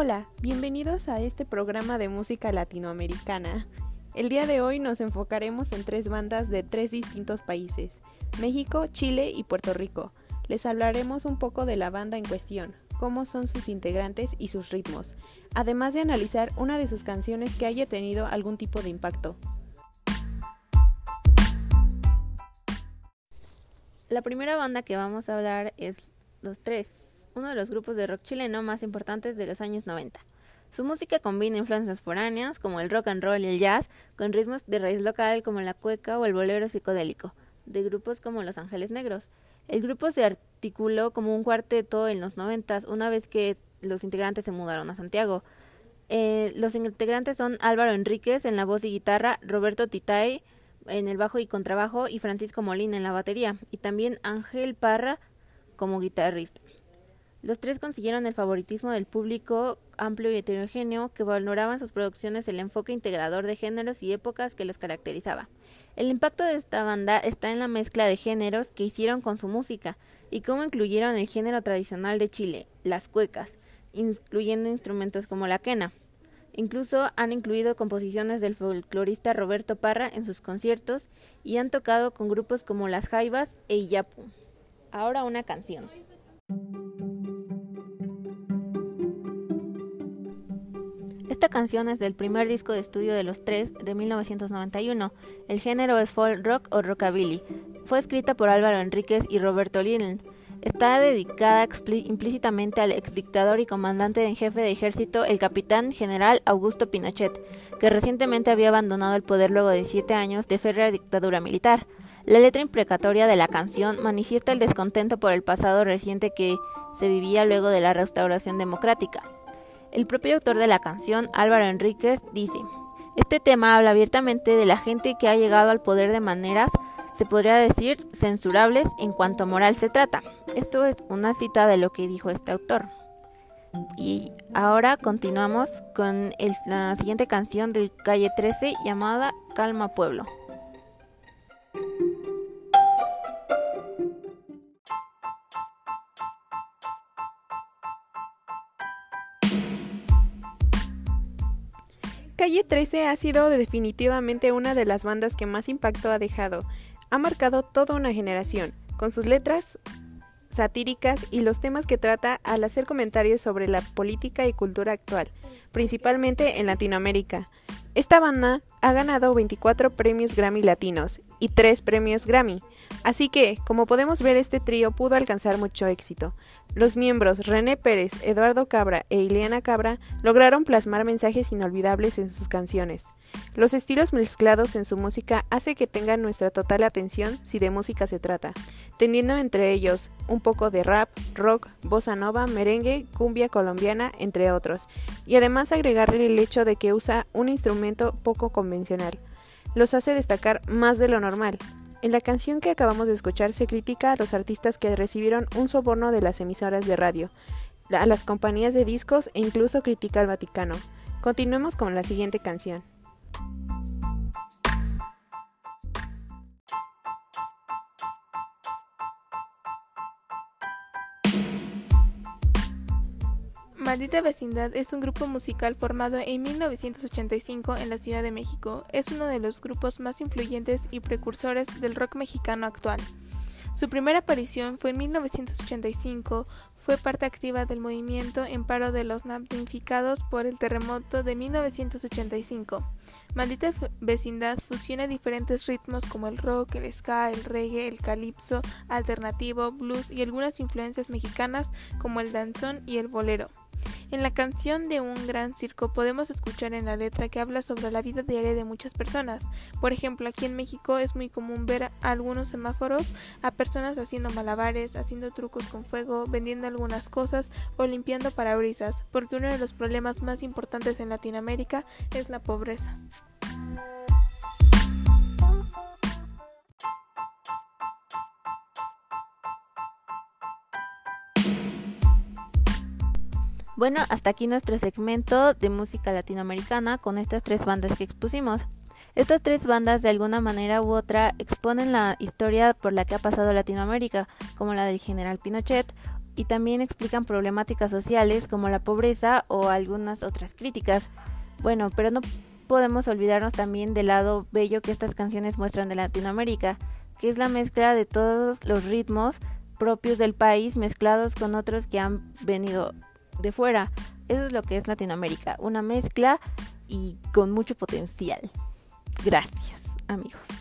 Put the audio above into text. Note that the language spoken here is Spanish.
Hola, bienvenidos a este programa de música latinoamericana. El día de hoy nos enfocaremos en tres bandas de tres distintos países, México, Chile y Puerto Rico. Les hablaremos un poco de la banda en cuestión, cómo son sus integrantes y sus ritmos, además de analizar una de sus canciones que haya tenido algún tipo de impacto. La primera banda que vamos a hablar es Los Tres, uno de los grupos de rock chileno más importantes de los años 90. Su música combina influencias foráneas como el rock and roll y el jazz con ritmos de raíz local como la cueca o el bolero psicodélico, de grupos como Los Ángeles Negros. El grupo se articuló como un cuarteto en los noventas una vez que los integrantes se mudaron a Santiago. Eh, los integrantes son Álvaro Enríquez en la voz y guitarra, Roberto Titay en el bajo y contrabajo y Francisco Molina en la batería, y también Ángel Parra como guitarrista. Los tres consiguieron el favoritismo del público amplio y heterogéneo que valoraba en sus producciones el enfoque integrador de géneros y épocas que los caracterizaba. El impacto de esta banda está en la mezcla de géneros que hicieron con su música y cómo incluyeron el género tradicional de Chile, las cuecas, incluyendo instrumentos como la quena, Incluso han incluido composiciones del folclorista Roberto Parra en sus conciertos y han tocado con grupos como Las Jaivas e Iyapu. Ahora una canción. Esta canción es del primer disco de estudio de los tres de 1991. El género es folk rock o rockabilly. Fue escrita por Álvaro Enríquez y Roberto Linen. Está dedicada implícitamente al exdictador y comandante en jefe de ejército, el capitán general Augusto Pinochet, que recientemente había abandonado el poder luego de siete años de férrea dictadura militar. La letra imprecatoria de la canción manifiesta el descontento por el pasado reciente que se vivía luego de la restauración democrática. El propio autor de la canción, Álvaro Enríquez, dice, Este tema habla abiertamente de la gente que ha llegado al poder de maneras se podría decir censurables en cuanto a moral se trata. Esto es una cita de lo que dijo este autor. Y ahora continuamos con la siguiente canción del Calle 13 llamada Calma Pueblo. Calle 13 ha sido definitivamente una de las bandas que más impacto ha dejado. Ha marcado toda una generación, con sus letras satíricas y los temas que trata al hacer comentarios sobre la política y cultura actual, principalmente en Latinoamérica. Esta banda ha ganado 24 premios Grammy latinos y 3 premios Grammy, así que, como podemos ver, este trío pudo alcanzar mucho éxito. Los miembros René Pérez, Eduardo Cabra e Ileana Cabra lograron plasmar mensajes inolvidables en sus canciones. Los estilos mezclados en su música hace que tengan nuestra total atención si de música se trata, tendiendo entre ellos un poco de rap, rock, bossa nova, merengue, cumbia colombiana, entre otros, y además agregarle el hecho de que usa un instrumento poco convencional. Los hace destacar más de lo normal, en la canción que acabamos de escuchar se critica a los artistas que recibieron un soborno de las emisoras de radio, a las compañías de discos e incluso critica al Vaticano. Continuemos con la siguiente canción. Maldita Vecindad es un grupo musical formado en 1985 en la Ciudad de México. Es uno de los grupos más influyentes y precursores del rock mexicano actual. Su primera aparición fue en 1985, fue parte activa del movimiento en paro de los damnificados por el terremoto de 1985. Maldita Vecindad fusiona diferentes ritmos como el rock, el ska, el reggae, el calipso, alternativo, blues y algunas influencias mexicanas como el danzón y el bolero. En la canción de Un Gran Circo podemos escuchar en la letra que habla sobre la vida diaria de muchas personas. Por ejemplo, aquí en México es muy común ver a algunos semáforos a personas haciendo malabares, haciendo trucos con fuego, vendiendo algunas cosas o limpiando parabrisas, porque uno de los problemas más importantes en Latinoamérica es la pobreza. Bueno, hasta aquí nuestro segmento de música latinoamericana con estas tres bandas que expusimos. Estas tres bandas de alguna manera u otra exponen la historia por la que ha pasado Latinoamérica, como la del general Pinochet y también explican problemáticas sociales como la pobreza o algunas otras críticas. Bueno, pero no podemos olvidarnos también del lado bello que estas canciones muestran de Latinoamérica, que es la mezcla de todos los ritmos propios del país mezclados con otros que han venido de fuera. Eso es lo que es Latinoamérica, una mezcla y con mucho potencial. Gracias, amigos.